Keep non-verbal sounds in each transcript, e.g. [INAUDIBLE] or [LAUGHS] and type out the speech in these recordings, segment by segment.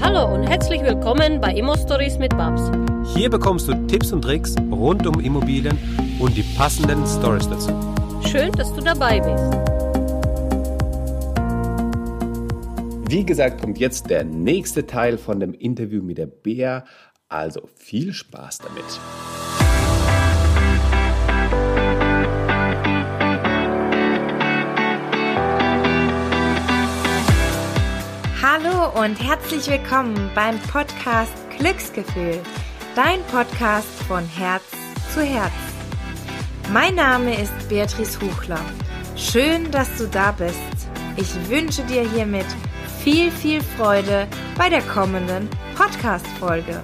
Hallo und herzlich willkommen bei Immo Stories mit Babs. Hier bekommst du Tipps und Tricks rund um Immobilien und die passenden Stories dazu. Schön, dass du dabei bist. Wie gesagt, kommt jetzt der nächste Teil von dem Interview mit der Bea. Also viel Spaß damit. Hallo und herzlich willkommen beim Podcast Glücksgefühl, dein Podcast von Herz zu Herz. Mein Name ist Beatrice Huchler. Schön, dass du da bist. Ich wünsche dir hiermit viel, viel Freude bei der kommenden Podcast-Folge.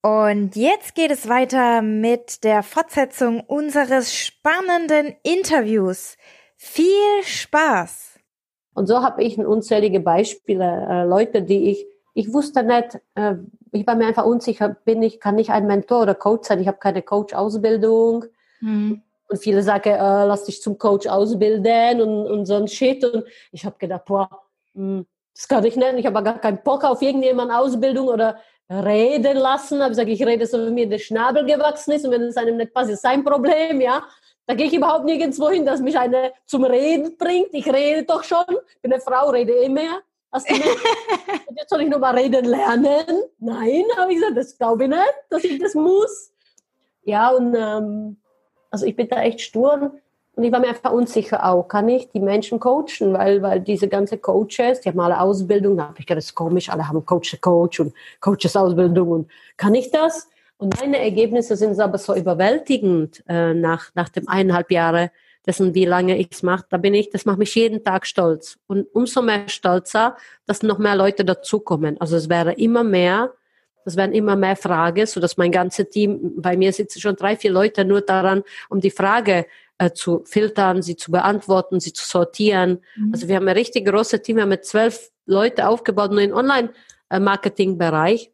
Und jetzt geht es weiter mit der Fortsetzung unseres spannenden Interviews. Viel Spaß! Und so habe ich unzählige Beispiele, äh, Leute, die ich, ich wusste nicht, äh, ich war mir einfach unsicher, bin ich, kann ich ein Mentor oder Coach sein? Ich habe keine Coach-Ausbildung. Mhm. Und viele sagen, äh, lass dich zum Coach ausbilden und, und so ein Shit. Und ich habe gedacht, boah, mh, hm, das kann ich nicht. Ich habe gar keinen Bock auf irgendjemand Ausbildung oder reden lassen. Ich habe gesagt, ich rede so, wie mir der Schnabel gewachsen ist. Und wenn es einem nicht passt, ist sein Problem, ja. Da gehe ich überhaupt nirgendwo hin, dass mich eine zum Reden bringt. Ich rede doch schon. Bin eine Frau, rede eh mehr. Hast du [LAUGHS] Jetzt soll ich noch mal reden lernen? Nein, habe ich gesagt, das glaube ich nicht, dass ich das muss. Ja, und ähm, also ich bin da echt stur und ich war mir einfach unsicher auch, kann ich die Menschen coachen, weil, weil diese ganze Coaches, die haben alle Ausbildung, da habe ich gedacht, das ist komisch, alle haben Coach, Coach und Coaches Ausbildung und kann ich das? Und meine Ergebnisse sind aber so überwältigend äh, nach, nach dem eineinhalb Jahre dessen, wie lange ich es mache. Da bin ich, das macht mich jeden Tag stolz. Und umso mehr stolzer, dass noch mehr Leute dazukommen. Also es wäre immer mehr, es werden immer mehr Fragen, so dass mein ganzes Team, bei mir sitzen schon drei, vier Leute nur daran, um die Frage äh, zu filtern, sie zu beantworten, sie zu sortieren. Mhm. Also wir haben ein richtig großes Team, wir haben mit zwölf Leute aufgebaut, nur im Online-Marketing-Bereich.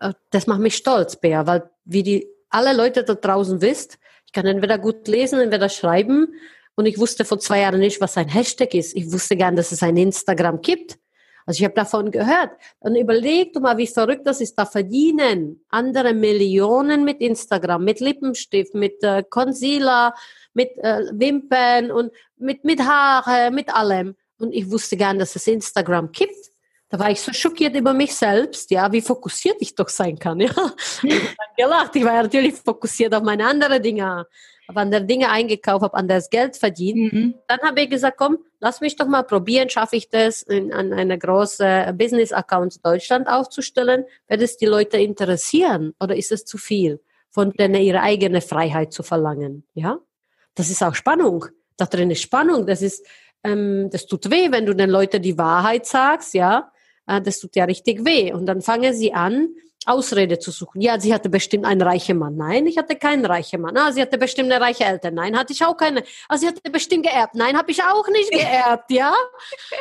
Äh, das macht mich stolz, Bea, weil wie die alle Leute da draußen wisst, ich kann entweder gut lesen, entweder schreiben. Und ich wusste vor zwei Jahren nicht, was ein Hashtag ist. Ich wusste nicht, dass es ein Instagram gibt. Also ich habe davon gehört. Dann überleg du mal, wie verrückt das ist. Da verdienen andere Millionen mit Instagram, mit Lippenstift, mit äh, Concealer, mit äh, Wimpern und mit, mit Haare, mit allem. Und ich wusste nicht, dass es Instagram gibt. Da war ich so schockiert über mich selbst, ja, wie fokussiert ich doch sein kann, [LAUGHS] ja. Ich habe gelacht. Ich war natürlich fokussiert auf meine anderen Dinge, habe andere Dinge eingekauft, habe anders Geld verdient. Mhm. Dann habe ich gesagt, komm, lass mich doch mal probieren, schaffe ich das, in, an eine große Business-Account Deutschland aufzustellen? Wird es die Leute interessieren oder ist es zu viel, von denen ihre eigene Freiheit zu verlangen, ja? Das ist auch Spannung. Da drin ist Spannung. Das ist, ähm, das tut weh, wenn du den Leuten die Wahrheit sagst, ja das tut ja richtig weh. Und dann fangen sie an, Ausrede zu suchen. Ja, sie hatte bestimmt einen reichen Mann. Nein, ich hatte keinen reichen Mann. Ah, sie hatte bestimmt eine reiche Eltern. Nein, hatte ich auch keine. Ah, sie hatte bestimmt geerbt. Nein, habe ich auch nicht [LAUGHS] geerbt, ja?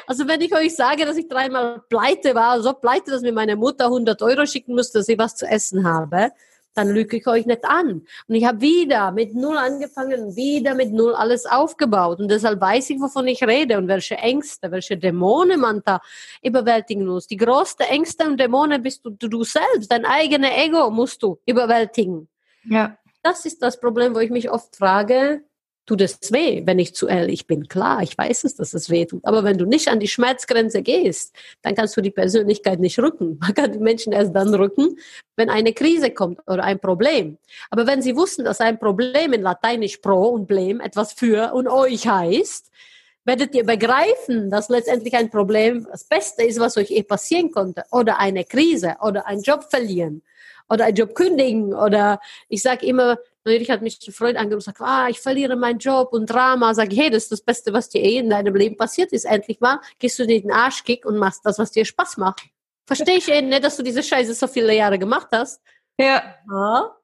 Also wenn ich euch sage, dass ich dreimal pleite war, so pleite, dass mir meine Mutter 100 Euro schicken musste, dass ich was zu essen habe, dann lüge ich euch nicht an. Und ich habe wieder mit Null angefangen, wieder mit Null alles aufgebaut. Und deshalb weiß ich, wovon ich rede und welche Ängste, welche Dämonen man da überwältigen muss. Die größte Ängste und Dämonen bist du, du selbst. Dein eigenes Ego musst du überwältigen. Ja. Das ist das Problem, wo ich mich oft frage, tut es weh, wenn ich zu ehrlich bin. Klar, ich weiß es, dass es weh tut. Aber wenn du nicht an die Schmerzgrenze gehst, dann kannst du die Persönlichkeit nicht rücken. [LAUGHS] Man kann die Menschen erst dann rücken, wenn eine Krise kommt oder ein Problem. Aber wenn sie wussten, dass ein Problem in Lateinisch pro und blem etwas für und euch heißt, werdet ihr begreifen, dass letztendlich ein Problem das Beste ist, was euch eh passieren konnte. Oder eine Krise oder einen Job verlieren oder einen Job kündigen oder ich sage immer, Neulich hat mich ein Freund angerufen und gesagt, ah, ich verliere meinen Job und Drama. Sag ich, hey, das ist das Beste, was dir eh in deinem Leben passiert ist. Endlich mal gehst du dir den Arschkick und machst das, was dir Spaß macht. Verstehe ich eh nicht, dass du diese Scheiße so viele Jahre gemacht hast. Ja.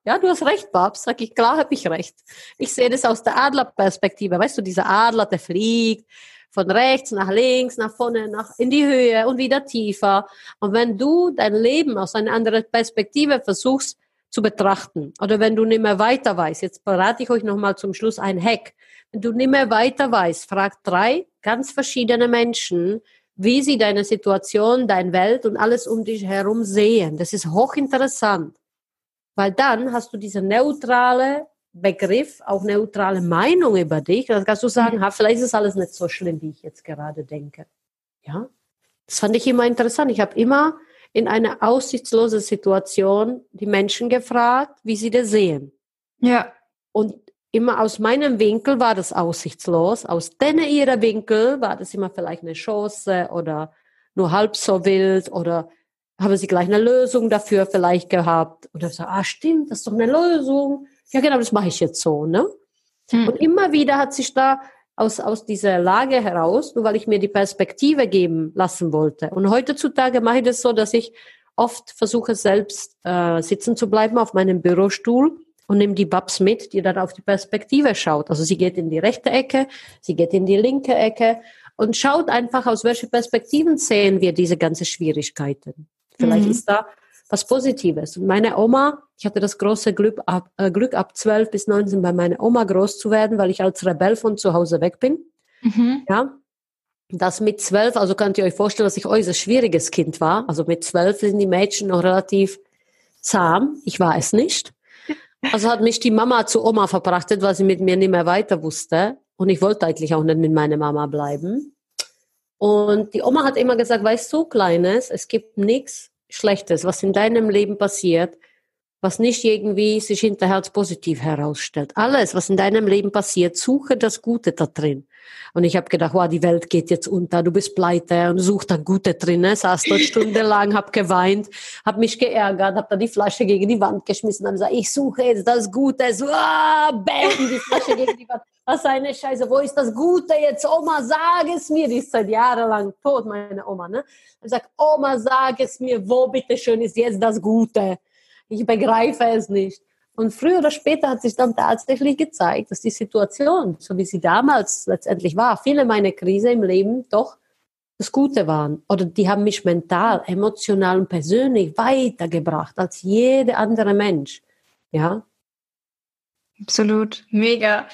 Ja, du hast recht, Babs. Sag ich, klar habe ich recht. Ich sehe das aus der Adlerperspektive. Weißt du, dieser Adler, der fliegt von rechts nach links, nach vorne, nach in die Höhe und wieder tiefer. Und wenn du dein Leben aus einer anderen Perspektive versuchst zu betrachten. Oder wenn du nicht mehr weiter weißt, jetzt berate ich euch nochmal zum Schluss ein Hack. Wenn du nicht mehr weiter weißt, frag drei ganz verschiedene Menschen, wie sie deine Situation, deine Welt und alles um dich herum sehen. Das ist hochinteressant, weil dann hast du diese neutrale Begriff, auch neutrale Meinung über dich. Dann kannst du sagen, mhm. vielleicht ist es alles nicht so schlimm, wie ich jetzt gerade denke. Ja, das fand ich immer interessant. Ich habe immer in einer aussichtslosen Situation die Menschen gefragt, wie sie das sehen. Ja. Und immer aus meinem Winkel war das aussichtslos, aus denen ihrer Winkel war das immer vielleicht eine Chance oder nur halb so wild oder haben sie gleich eine Lösung dafür vielleicht gehabt oder so, ah stimmt, das ist doch eine Lösung. Ja genau, das mache ich jetzt so, ne? Hm. Und immer wieder hat sich da aus, aus dieser Lage heraus, nur weil ich mir die Perspektive geben lassen wollte. Und heutzutage mache ich das so, dass ich oft versuche selbst äh, sitzen zu bleiben auf meinem Bürostuhl und nimmt die Babs mit, die dann auf die Perspektive schaut. Also sie geht in die rechte Ecke, sie geht in die linke Ecke und schaut einfach, aus welchen Perspektiven sehen wir diese ganzen Schwierigkeiten. Vielleicht mhm. ist da was Positives. Und meine Oma, ich hatte das große Glück ab, äh, Glück ab 12 bis 19 bei meiner Oma groß zu werden, weil ich als Rebell von zu Hause weg bin. Mhm. Ja. Das mit 12, also könnt ihr euch vorstellen, dass ich äußerst schwieriges Kind war. Also mit 12 sind die Mädchen noch relativ zahm. Ich war es nicht. [LAUGHS] Also hat mich die Mama zu Oma verbrachtet, weil sie mit mir nicht mehr weiter wusste. Und ich wollte eigentlich auch nicht mit meiner Mama bleiben. Und die Oma hat immer gesagt, weißt du, Kleines, es gibt nichts Schlechtes, was in deinem Leben passiert, was nicht irgendwie sich hinterher als positiv herausstellt. Alles, was in deinem Leben passiert, suche das Gute da drin. Und ich habe gedacht, wow, die Welt geht jetzt unter, du bist pleite und such da Gute drin. Ne? Saß dort stundenlang, hab geweint, hab mich geärgert, hab da die Flasche gegen die Wand geschmissen, hab gesagt, ich suche jetzt das Gute. So, ah, bam, die Flasche gegen die Wand. Was eine Scheiße, wo ist das Gute jetzt? Oma, sag es mir. Die ist seit jahrelang tot, meine Oma. Ne? Ich sag, Oma, sag es mir, wo bitteschön ist jetzt das Gute? Ich begreife es nicht. Und früher oder später hat sich dann tatsächlich gezeigt, dass die Situation, so wie sie damals letztendlich war, viele meiner Krise im Leben doch das Gute waren. Oder die haben mich mental, emotional und persönlich weitergebracht als jeder andere Mensch. Ja. Absolut, mega.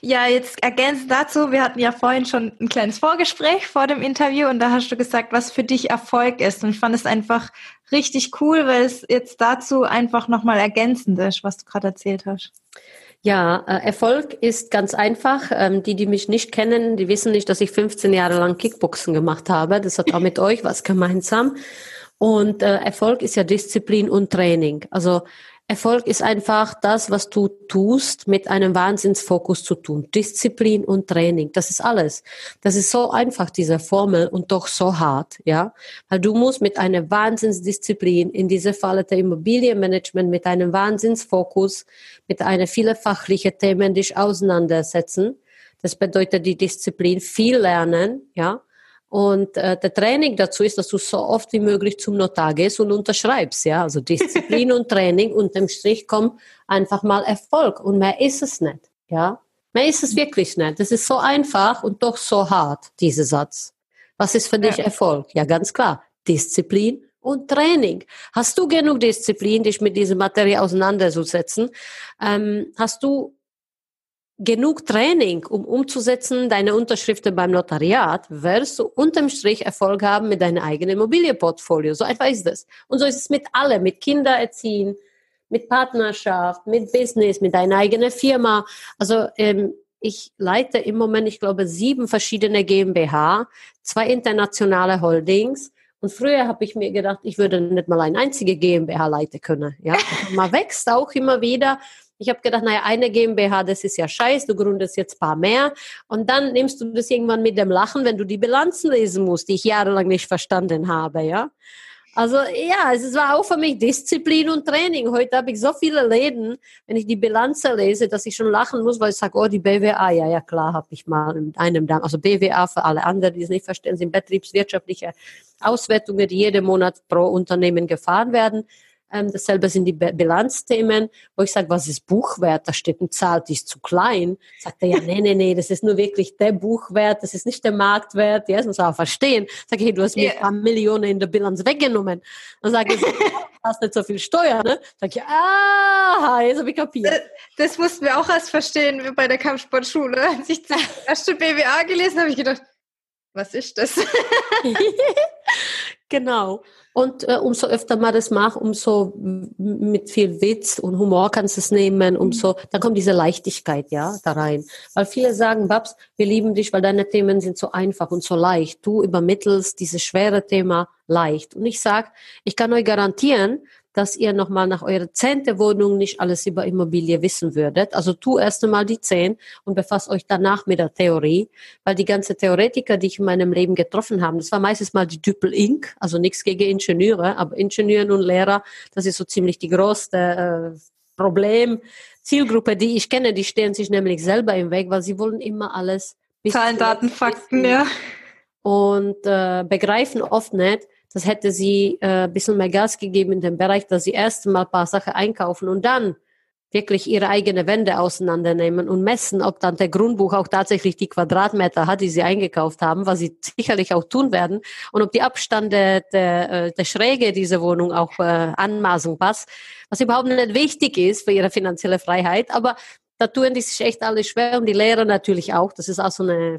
Ja, jetzt ergänzend dazu, wir hatten ja vorhin schon ein kleines Vorgespräch vor dem Interview und da hast du gesagt, was für dich Erfolg ist. Und ich fand es einfach richtig cool, weil es jetzt dazu einfach nochmal ergänzend ist, was du gerade erzählt hast. Ja, äh, Erfolg ist ganz einfach. Ähm, die, die mich nicht kennen, die wissen nicht, dass ich 15 Jahre lang Kickboxen gemacht habe. Das hat auch mit [LAUGHS] euch was gemeinsam. Und äh, Erfolg ist ja Disziplin und Training. Also Erfolg ist einfach das, was du tust, mit einem Wahnsinnsfokus zu tun. Disziplin und Training, das ist alles. Das ist so einfach, diese Formel, und doch so hart, ja. Weil du musst mit einer Wahnsinnsdisziplin, in dieser Falle der Immobilienmanagement, mit einem Wahnsinnsfokus, mit einer viele fachliche Themen dich auseinandersetzen. Das bedeutet die Disziplin, viel lernen, ja. Und äh, der Training dazu ist, dass du so oft wie möglich zum Notar gehst und unterschreibst. Ja, also Disziplin [LAUGHS] und Training. Unterm Strich kommt einfach mal Erfolg. Und mehr ist es nicht. Ja, mehr ist es wirklich nicht. Das ist so einfach und doch so hart, dieser Satz. Was ist für dich Erfolg? Ja, ganz klar. Disziplin und Training. Hast du genug Disziplin, dich mit dieser Materie auseinanderzusetzen? Ähm, hast du genug Training, um umzusetzen, deine Unterschriften beim Notariat, wirst du unterm Strich Erfolg haben mit deinem eigenen Immobilienportfolio. So einfach ist es. Und so ist es mit allem, mit Kindererziehen, mit Partnerschaft, mit Business, mit deiner eigenen Firma. Also ähm, ich leite im Moment, ich glaube, sieben verschiedene GmbH, zwei internationale Holdings. Und früher habe ich mir gedacht, ich würde nicht mal eine einzige GmbH leiten können. Ja, [LAUGHS] also man wächst auch immer wieder. Ich habe gedacht, naja, eine GmbH, das ist ja scheiß, du gründest jetzt paar mehr. Und dann nimmst du das irgendwann mit dem Lachen, wenn du die Bilanzen lesen musst, die ich jahrelang nicht verstanden habe, ja. Also ja, es war auch für mich Disziplin und Training. Heute habe ich so viele Läden, wenn ich die Bilanzen lese, dass ich schon lachen muss, weil ich sage, oh, die BWA, ja, ja klar, habe ich mal mit einem da. Also BWA für alle anderen, die es nicht verstehen, sind betriebswirtschaftliche Auswertungen, die jeden Monat pro Unternehmen gefahren werden. Ähm, dasselbe sind die Bilanzthemen, wo ich sage, was ist Buchwert? Da steht eine Zahl, die ist zu klein. Sagt er, ja, nee, nee, nee, das ist nur wirklich der Buchwert, das ist nicht der Marktwert. Ja, das muss er auch verstehen. Sag ich, hey, du hast mir yeah. ein paar Millionen in der Bilanz weggenommen. Dann sage ich, du [LAUGHS] hast nicht so viel Steuer, ne? Sag ich, ah, jetzt habe ich kapiert. Das, das mussten wir auch erst verstehen bei der Kampfsportschule. Als ich das [LAUGHS] erste BWA gelesen habe, habe ich gedacht, was ist das? [LAUGHS] genau. Und äh, umso öfter man das macht, umso mit viel Witz und Humor kannst du es nehmen, umso, dann kommt diese Leichtigkeit, ja, da rein. Weil viele sagen, Babs, wir lieben dich, weil deine Themen sind so einfach und so leicht. Du übermittelst dieses schwere Thema leicht. Und ich sag, ich kann euch garantieren, dass ihr nochmal nach eurer zehnte Wohnung nicht alles über Immobilie wissen würdet. Also tu erst einmal die zehn und befasst euch danach mit der Theorie, weil die ganze Theoretiker, die ich in meinem Leben getroffen habe, das war meistens mal die Düppel Inc., also nichts gegen Ingenieure, aber Ingenieure und Lehrer, das ist so ziemlich die größte äh, Problem. Zielgruppe, die ich kenne, die stehen sich nämlich selber im Weg, weil sie wollen immer alles. Zahlen, Daten, Fakten, ja. Und äh, begreifen oft nicht, das hätte sie äh, ein bisschen mehr Gas gegeben in dem Bereich, dass sie erst mal ein paar Sachen einkaufen und dann wirklich ihre eigene Wände auseinandernehmen und messen, ob dann der Grundbuch auch tatsächlich die Quadratmeter hat, die sie eingekauft haben, was sie sicherlich auch tun werden, und ob die Abstand der, äh, der Schräge dieser Wohnung auch äh, Anmaßung passt, was überhaupt nicht wichtig ist für ihre finanzielle Freiheit. Aber da tun die sich echt alle schwer und die Lehrer natürlich auch. Das ist auch so eine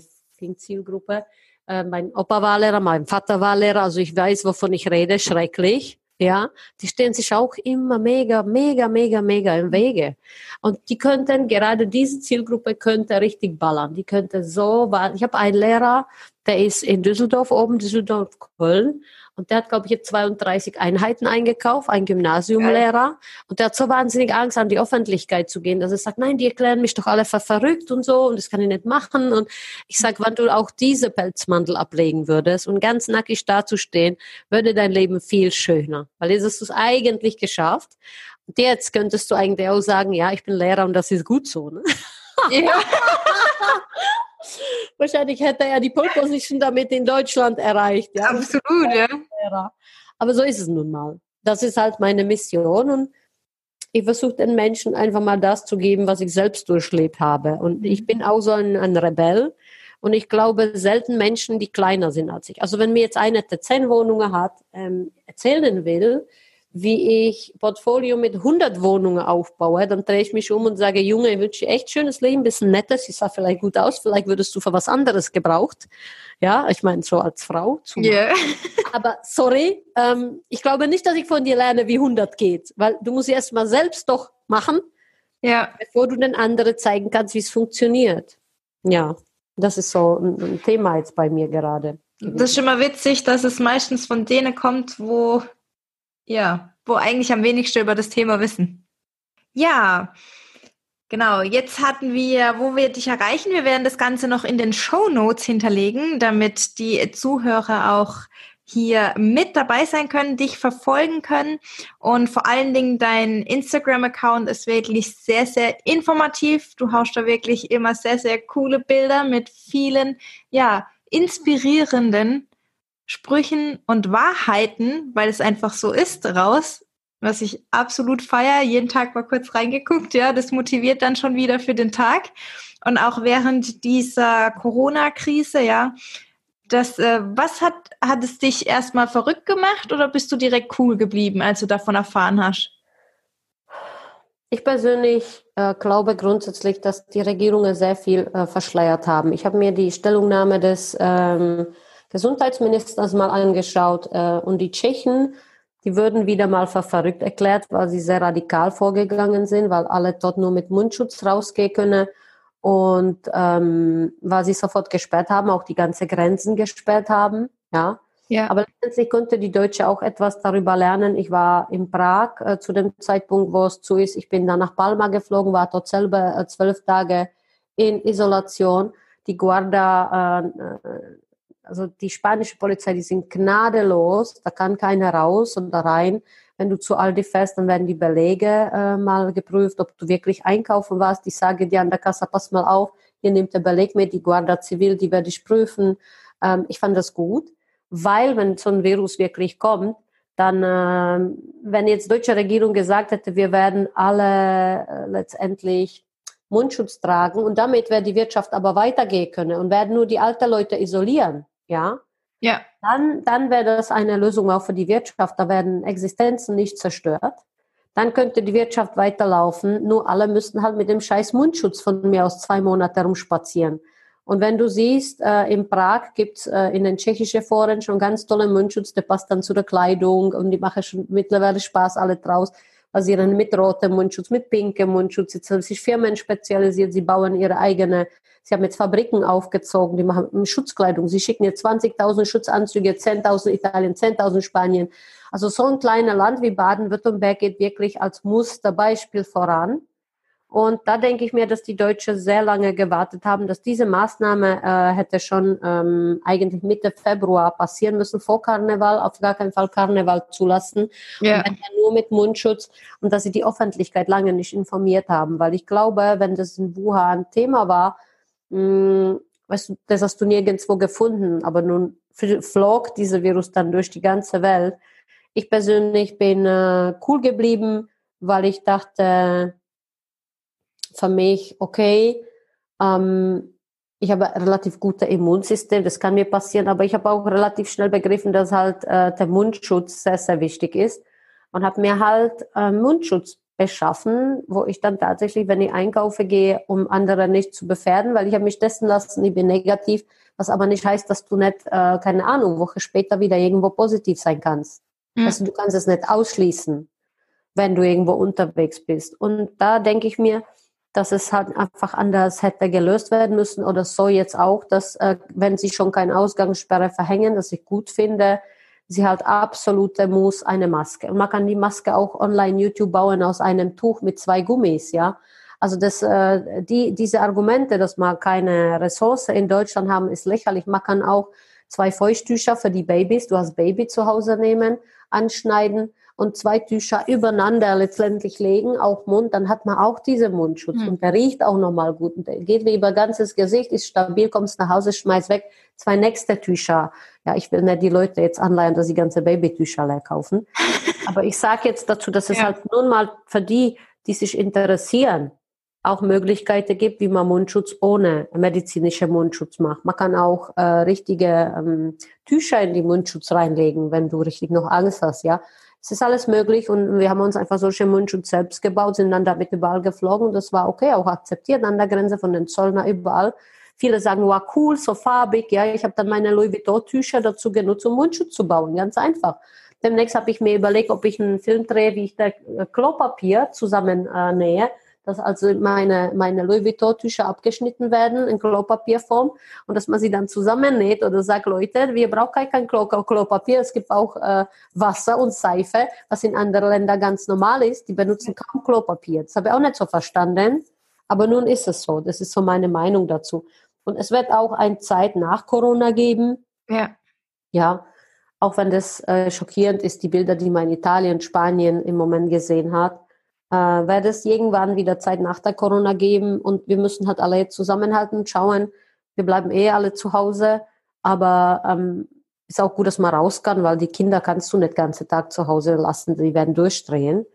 Zielgruppe. Äh, mein Opa war Lehrer, mein Vater war Lehrer, also ich weiß, wovon ich rede, schrecklich. Ja, die stehen sich auch immer mega, mega, mega, mega im Wege. Und die könnten, gerade diese Zielgruppe könnte richtig ballern. Die könnte so, ich habe einen Lehrer, der ist in Düsseldorf oben, Düsseldorf, Köln. Und der hat, glaube ich, jetzt 32 Einheiten eingekauft, ein Gymnasiumlehrer. Und der hat so wahnsinnig Angst, an die Öffentlichkeit zu gehen, dass er sagt, nein, die erklären mich doch alle für verrückt und so und das kann ich nicht machen. Und ich sage, wenn du auch diese Pelzmantel ablegen würdest und ganz nackig dazustehen, würde dein Leben viel schöner. Weil jetzt hast du es eigentlich geschafft. Und jetzt könntest du eigentlich auch sagen, ja, ich bin Lehrer und das ist gut so. Ne? Ja. [LAUGHS] Wahrscheinlich hätte er die Pole Position damit in Deutschland erreicht. Ja? Absolut, ja. Aber so ist es nun mal. Das ist halt meine Mission und ich versuche den Menschen einfach mal das zu geben, was ich selbst durchlebt habe. Und ich bin auch so ein, ein Rebell. Und ich glaube, selten Menschen, die kleiner sind als ich. Also wenn mir jetzt einer, der zehn Wohnungen hat, ähm, erzählen will, wie ich Portfolio mit 100 Wohnungen aufbaue, dann drehe ich mich um und sage, Junge, ich wünsche dir echt schönes Leben, bisschen nettes, ich sah vielleicht gut aus, vielleicht würdest du für was anderes gebraucht. Ja, ich meine, so als Frau. Yeah. Aber sorry, ähm, ich glaube nicht, dass ich von dir lerne, wie 100 geht, weil du musst erst mal selbst doch machen, ja. bevor du den anderen zeigen kannst, wie es funktioniert. Ja, das ist so ein, ein Thema jetzt bei mir gerade. Das ist schon mal witzig, dass es meistens von denen kommt, wo ja, wo eigentlich am wenigsten über das Thema wissen. Ja, genau. Jetzt hatten wir, wo wir dich erreichen. Wir werden das Ganze noch in den Show Notes hinterlegen, damit die Zuhörer auch hier mit dabei sein können, dich verfolgen können. Und vor allen Dingen dein Instagram-Account ist wirklich sehr, sehr informativ. Du haust da wirklich immer sehr, sehr coole Bilder mit vielen, ja, inspirierenden Sprüchen und Wahrheiten, weil es einfach so ist, raus, was ich absolut feier. Jeden Tag mal kurz reingeguckt, ja, das motiviert dann schon wieder für den Tag. Und auch während dieser Corona-Krise, ja, das, äh, was hat, hat es dich erstmal verrückt gemacht oder bist du direkt cool geblieben, als du davon erfahren hast? Ich persönlich äh, glaube grundsätzlich, dass die Regierungen sehr viel äh, verschleiert haben. Ich habe mir die Stellungnahme des ähm, Gesundheitsministers mal angeschaut äh, und die Tschechen, die würden wieder mal für verrückt erklärt, weil sie sehr radikal vorgegangen sind, weil alle dort nur mit Mundschutz rausgehen können und ähm, weil sie sofort gesperrt haben, auch die ganze Grenzen gesperrt haben, ja. Ja. Aber letztendlich konnte die Deutsche auch etwas darüber lernen. Ich war in Prag äh, zu dem Zeitpunkt, wo es zu ist. Ich bin dann nach Palma geflogen, war dort selber äh, zwölf Tage in Isolation. Die Guarda äh, also die spanische Polizei, die sind gnadenlos, da kann keiner raus oder rein. Wenn du zu Aldi fährst, dann werden die Belege äh, mal geprüft, ob du wirklich einkaufen warst. Ich sage dir an der Kasse, pass mal auf, hier nimmt der Beleg mit, die Guarda Civil, die werde ich prüfen. Ähm, ich fand das gut, weil wenn so ein Virus wirklich kommt, dann, äh, wenn jetzt deutsche Regierung gesagt hätte, wir werden alle äh, letztendlich Mundschutz tragen und damit wäre die Wirtschaft aber weitergehen können und werden nur die alten Leute isolieren, ja, ja. dann, dann wäre das eine Lösung auch für die Wirtschaft. Da werden Existenzen nicht zerstört. Dann könnte die Wirtschaft weiterlaufen. Nur alle müssten halt mit dem scheiß Mundschutz von mir aus zwei Monate herumspazieren. Und wenn du siehst, äh, in Prag gibt's äh, in den tschechischen Foren schon ganz tolle Mundschutz, der passt dann zu der Kleidung und die machen schon mittlerweile Spaß alle draus. Basieren mit rotem Mundschutz, mit pinkem Mundschutz. Jetzt haben sich Firmen spezialisiert, sie bauen ihre eigene, sie haben jetzt Fabriken aufgezogen, die machen Schutzkleidung. Sie schicken jetzt 20.000 Schutzanzüge, 10.000 Italien, 10.000 Spanien. Also so ein kleines Land wie Baden-Württemberg geht wirklich als Musterbeispiel voran. Und da denke ich mir, dass die Deutschen sehr lange gewartet haben, dass diese Maßnahme äh, hätte schon ähm, eigentlich Mitte Februar passieren müssen, vor Karneval, auf gar keinen Fall Karneval zulassen. Ja. Und nur mit Mundschutz und dass sie die Öffentlichkeit lange nicht informiert haben. Weil ich glaube, wenn das in Wuhan Thema war, mh, hm, weißt du, das hast du nirgendwo gefunden, aber nun flog dieser Virus dann durch die ganze Welt. Ich persönlich bin äh, cool geblieben, weil ich dachte, für mich, okay, ähm, ich habe ein relativ gutes Immunsystem, das kann mir passieren, aber ich habe auch relativ schnell begriffen, dass halt äh, der Mundschutz sehr, sehr wichtig ist und habe mir halt äh, Mundschutz beschaffen, wo ich dann tatsächlich, wenn ich einkaufe gehe, um andere nicht zu gefährden, weil ich habe mich testen lassen, ich bin negativ, was aber nicht heißt, dass du nicht, äh, keine Ahnung, Woche später wieder irgendwo positiv sein kannst. Mhm. Also du kannst es nicht ausschließen, wenn du irgendwo unterwegs bist. Und da denke ich mir, dass es halt einfach anders hätte gelöst werden müssen oder so jetzt auch, dass äh, wenn sie schon keine Ausgangssperre verhängen, dass ich gut finde, sie halt absolute muss eine Maske. Und man kann die Maske auch online YouTube bauen aus einem Tuch mit zwei Gummis, ja. Also das, äh, die, diese Argumente, dass man keine Ressource in Deutschland haben, ist lächerlich. Man kann auch zwei Feuchttücher für die Babys, du hast Baby zu Hause nehmen, anschneiden und zwei Tücher übereinander letztendlich legen, auch Mund, dann hat man auch diesen Mundschutz mhm. und der riecht auch nochmal gut. Und der geht wie über ganzes Gesicht, ist stabil, kommst nach Hause, schmeißt weg, zwei nächste Tücher. Ja, ich will nicht die Leute jetzt anleihen, dass sie ganze Babytücher leer kaufen. [LAUGHS] Aber ich sage jetzt dazu, dass es ja. halt nun mal für die, die sich interessieren, auch Möglichkeiten gibt, wie man Mundschutz ohne medizinische Mundschutz macht. Man kann auch äh, richtige ähm, Tücher in die Mundschutz reinlegen, wenn du richtig noch Angst hast, ja. Es ist alles möglich und wir haben uns einfach solche Mundschutz selbst gebaut, sind dann damit überall geflogen. Das war okay, auch akzeptiert an der Grenze von den Zollner überall. Viele sagen, wow, cool, so farbig. Ja, ich habe dann meine Louis Vuitton-Tücher dazu genutzt, um Mundschutz zu bauen. Ganz einfach. Demnächst habe ich mir überlegt, ob ich einen Film drehe, wie ich da Klopapier zusammen äh, nähe dass also meine, meine Louis Vuitton-Tücher abgeschnitten werden in Klopapierform und dass man sie dann zusammennäht oder sagt, Leute, wir brauchen kein Klo Klopapier, es gibt auch äh, Wasser und Seife, was in anderen Ländern ganz normal ist. Die benutzen kaum Klopapier. Das habe ich auch nicht so verstanden, aber nun ist es so. Das ist so meine Meinung dazu. Und es wird auch eine Zeit nach Corona geben. Ja. Ja, auch wenn das äh, schockierend ist, die Bilder, die man in Italien, Spanien im Moment gesehen hat äh, wird es irgendwann wieder Zeit nach der Corona geben und wir müssen halt alle zusammenhalten, schauen. Wir bleiben eh alle zu Hause, aber ähm, ist auch gut, dass man raus kann, weil die Kinder kannst du nicht den ganzen Tag zu Hause lassen, die werden durchdrehen.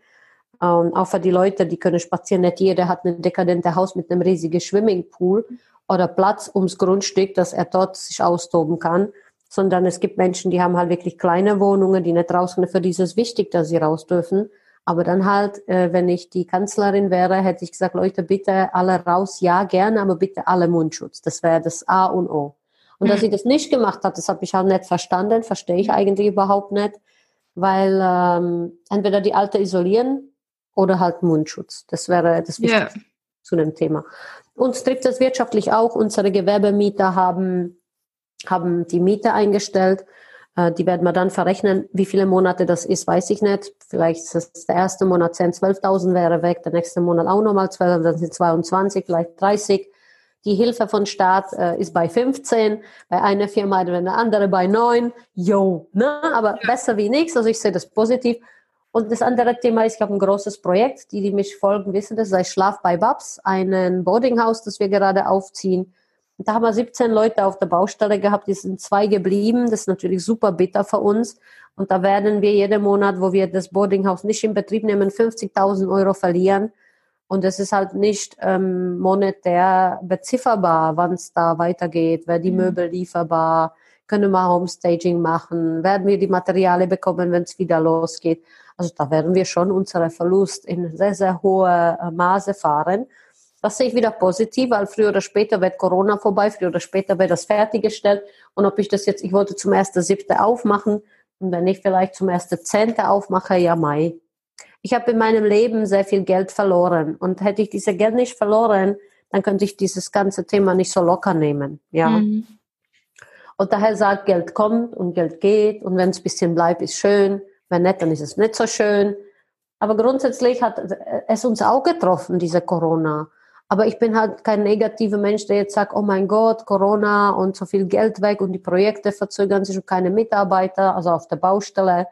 Ähm, auch für die Leute, die können spazieren, nicht jeder hat ein dekadente Haus mit einem riesigen Swimmingpool oder Platz ums Grundstück, dass er dort sich austoben kann, sondern es gibt Menschen, die haben halt wirklich kleine Wohnungen, die nicht raus können. Für die ist es wichtig, dass sie raus dürfen. Aber dann halt, äh, wenn ich die Kanzlerin wäre, hätte ich gesagt, Leute, bitte alle raus, ja, gerne, aber bitte alle Mundschutz. Das wäre das A und O. Und dass sie das nicht gemacht hat, das habe ich auch nicht verstanden, verstehe ich eigentlich überhaupt nicht, weil ähm, entweder die Alte isolieren oder halt Mundschutz. Das wäre das Wichtigste yeah. zu dem Thema. Uns trifft das wirtschaftlich auch. Unsere Gewerbemieter haben, haben die Miete eingestellt. Äh, die werden wir dann verrechnen. Wie viele Monate das ist, weiß ich nicht. Vielleicht ist es der erste Monat 10, 12.000 wäre weg, der nächste Monat auch nochmal 12, dann sind 22, vielleicht 30. Die Hilfe von Staat äh, ist bei 15, bei einer Firma, eine andere bei 9. Jo, ne? aber besser wie nichts. Also ich sehe das positiv. Und das andere Thema ist, ich habe ein großes Projekt. Die, die mich folgen, wissen das, sei Schlaf bei Babs, ein Boardinghaus, das wir gerade aufziehen da haben wir 17 Leute auf der Baustelle gehabt, die sind zwei geblieben. Das ist natürlich super bitter für uns. Und da werden wir jeden Monat, wo wir das Boardinghaus nicht in Betrieb nehmen, 50.000 Euro verlieren. Und es ist halt nicht ähm, monetär bezifferbar, wann es da weitergeht, wer die mhm. Möbel lieferbar, können wir Homestaging machen, werden wir die Materialien bekommen, wenn es wieder losgeht. Also da werden wir schon unsere Verlust in sehr, sehr hohe äh, Maße fahren. Das sehe ich wieder positiv, weil früher oder später wird Corona vorbei, früher oder später wird das fertiggestellt. Und ob ich das jetzt, ich wollte zum 1.7. aufmachen und wenn ich vielleicht zum 1.10. aufmache, ja Mai. Ich habe in meinem Leben sehr viel Geld verloren und hätte ich dieses Geld nicht verloren, dann könnte ich dieses ganze Thema nicht so locker nehmen. Ja. Mhm. Und daher sagt, Geld kommt und Geld geht und wenn es ein bisschen bleibt, ist schön. Wenn nicht, dann ist es nicht so schön. Aber grundsätzlich hat es uns auch getroffen, diese Corona. Aber ich bin halt kein negativer Mensch, der jetzt sagt, oh mein Gott, Corona und so viel Geld weg und die Projekte verzögern sich und keine Mitarbeiter, also auf der Baustelle.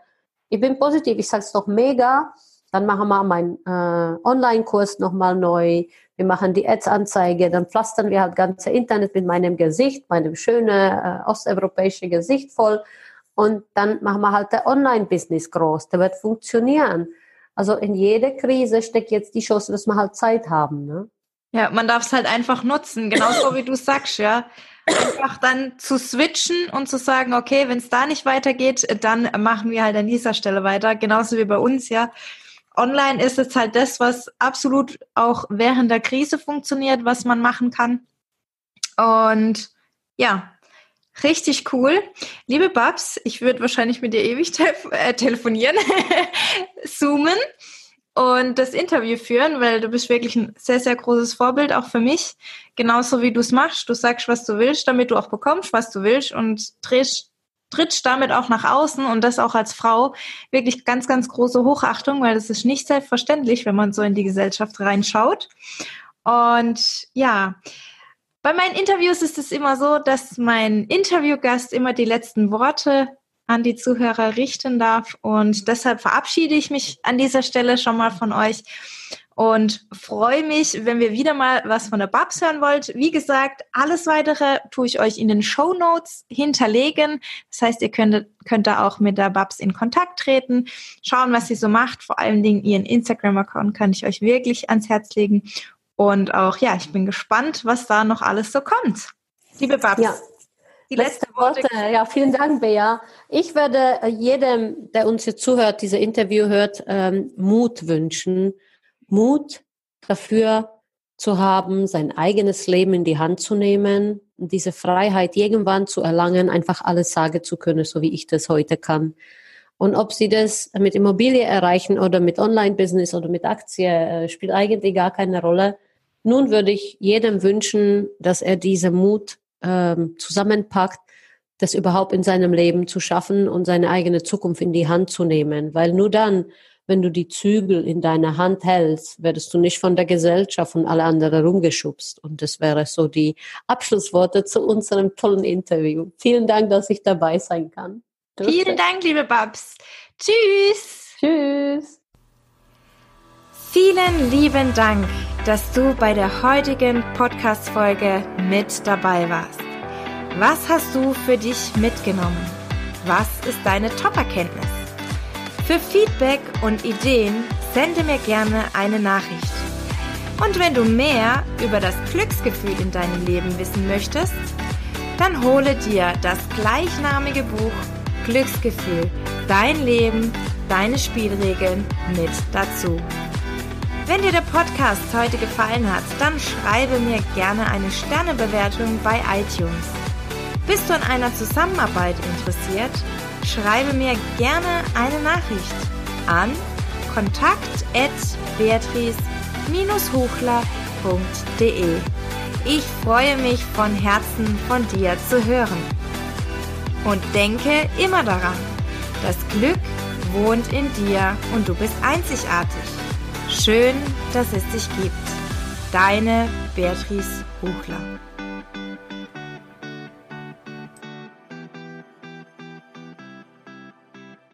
Ich bin positiv, ich sage es doch mega. Dann machen wir meinen äh, Online-Kurs nochmal neu. Wir machen die Ads-Anzeige, dann pflastern wir halt ganze Internet mit meinem Gesicht, meinem schönen äh, osteuropäischen Gesicht voll. Und dann machen wir halt der Online-Business groß. Der wird funktionieren. Also in jeder Krise steckt jetzt die Chance, dass wir halt Zeit haben. Ne? Ja, man darf es halt einfach nutzen, genauso wie du sagst, ja. Einfach dann zu switchen und zu sagen, okay, wenn es da nicht weitergeht, dann machen wir halt an dieser Stelle weiter, genauso wie bei uns, ja. Online ist jetzt halt das, was absolut auch während der Krise funktioniert, was man machen kann. Und ja, richtig cool. Liebe Babs, ich würde wahrscheinlich mit dir ewig te äh, telefonieren, [LAUGHS] zoomen und das Interview führen, weil du bist wirklich ein sehr, sehr großes Vorbild, auch für mich. Genauso wie du es machst. Du sagst, was du willst, damit du auch bekommst, was du willst und drehst, trittst damit auch nach außen und das auch als Frau. Wirklich ganz, ganz große Hochachtung, weil das ist nicht selbstverständlich, wenn man so in die Gesellschaft reinschaut. Und ja, bei meinen Interviews ist es immer so, dass mein Interviewgast immer die letzten Worte an die Zuhörer richten darf. Und deshalb verabschiede ich mich an dieser Stelle schon mal von euch und freue mich, wenn wir wieder mal was von der Babs hören wollt. Wie gesagt, alles weitere tue ich euch in den Show Notes hinterlegen. Das heißt, ihr könnt, könnt da auch mit der Babs in Kontakt treten, schauen, was sie so macht. Vor allen Dingen ihren Instagram-Account kann ich euch wirklich ans Herz legen. Und auch, ja, ich bin gespannt, was da noch alles so kommt. Liebe Babs. Ja, die letzte Worte. Ja, vielen Dank, Bea. Ich werde äh, jedem, der uns jetzt zuhört, diese Interview hört, ähm, Mut wünschen. Mut dafür zu haben, sein eigenes Leben in die Hand zu nehmen, diese Freiheit irgendwann zu erlangen, einfach alles sagen zu können, so wie ich das heute kann. Und ob sie das mit Immobilie erreichen oder mit Online-Business oder mit Aktie, äh, spielt eigentlich gar keine Rolle. Nun würde ich jedem wünschen, dass er diese Mut ähm, zusammenpackt, das überhaupt in seinem Leben zu schaffen und seine eigene Zukunft in die Hand zu nehmen. Weil nur dann, wenn du die Zügel in deiner Hand hältst, werdest du nicht von der Gesellschaft und alle anderen rumgeschubst. Und das wäre so die Abschlussworte zu unserem tollen Interview. Vielen Dank, dass ich dabei sein kann. Vielen Dank, liebe Babs. Tschüss. Tschüss. Vielen lieben Dank, dass du bei der heutigen Podcast-Folge mit dabei warst. Was hast du für dich mitgenommen? Was ist deine Top-Erkenntnis? Für Feedback und Ideen sende mir gerne eine Nachricht. Und wenn du mehr über das Glücksgefühl in deinem Leben wissen möchtest, dann hole dir das gleichnamige Buch Glücksgefühl, dein Leben, deine Spielregeln mit dazu. Wenn dir der Podcast heute gefallen hat, dann schreibe mir gerne eine Sternebewertung bei iTunes. Bist du an einer Zusammenarbeit interessiert? Schreibe mir gerne eine Nachricht an kontakt@beatrice-hochler.de. Ich freue mich von Herzen von dir zu hören. Und denke immer daran, das Glück wohnt in dir und du bist einzigartig. Schön, dass es dich gibt. Deine Beatrice Buchler.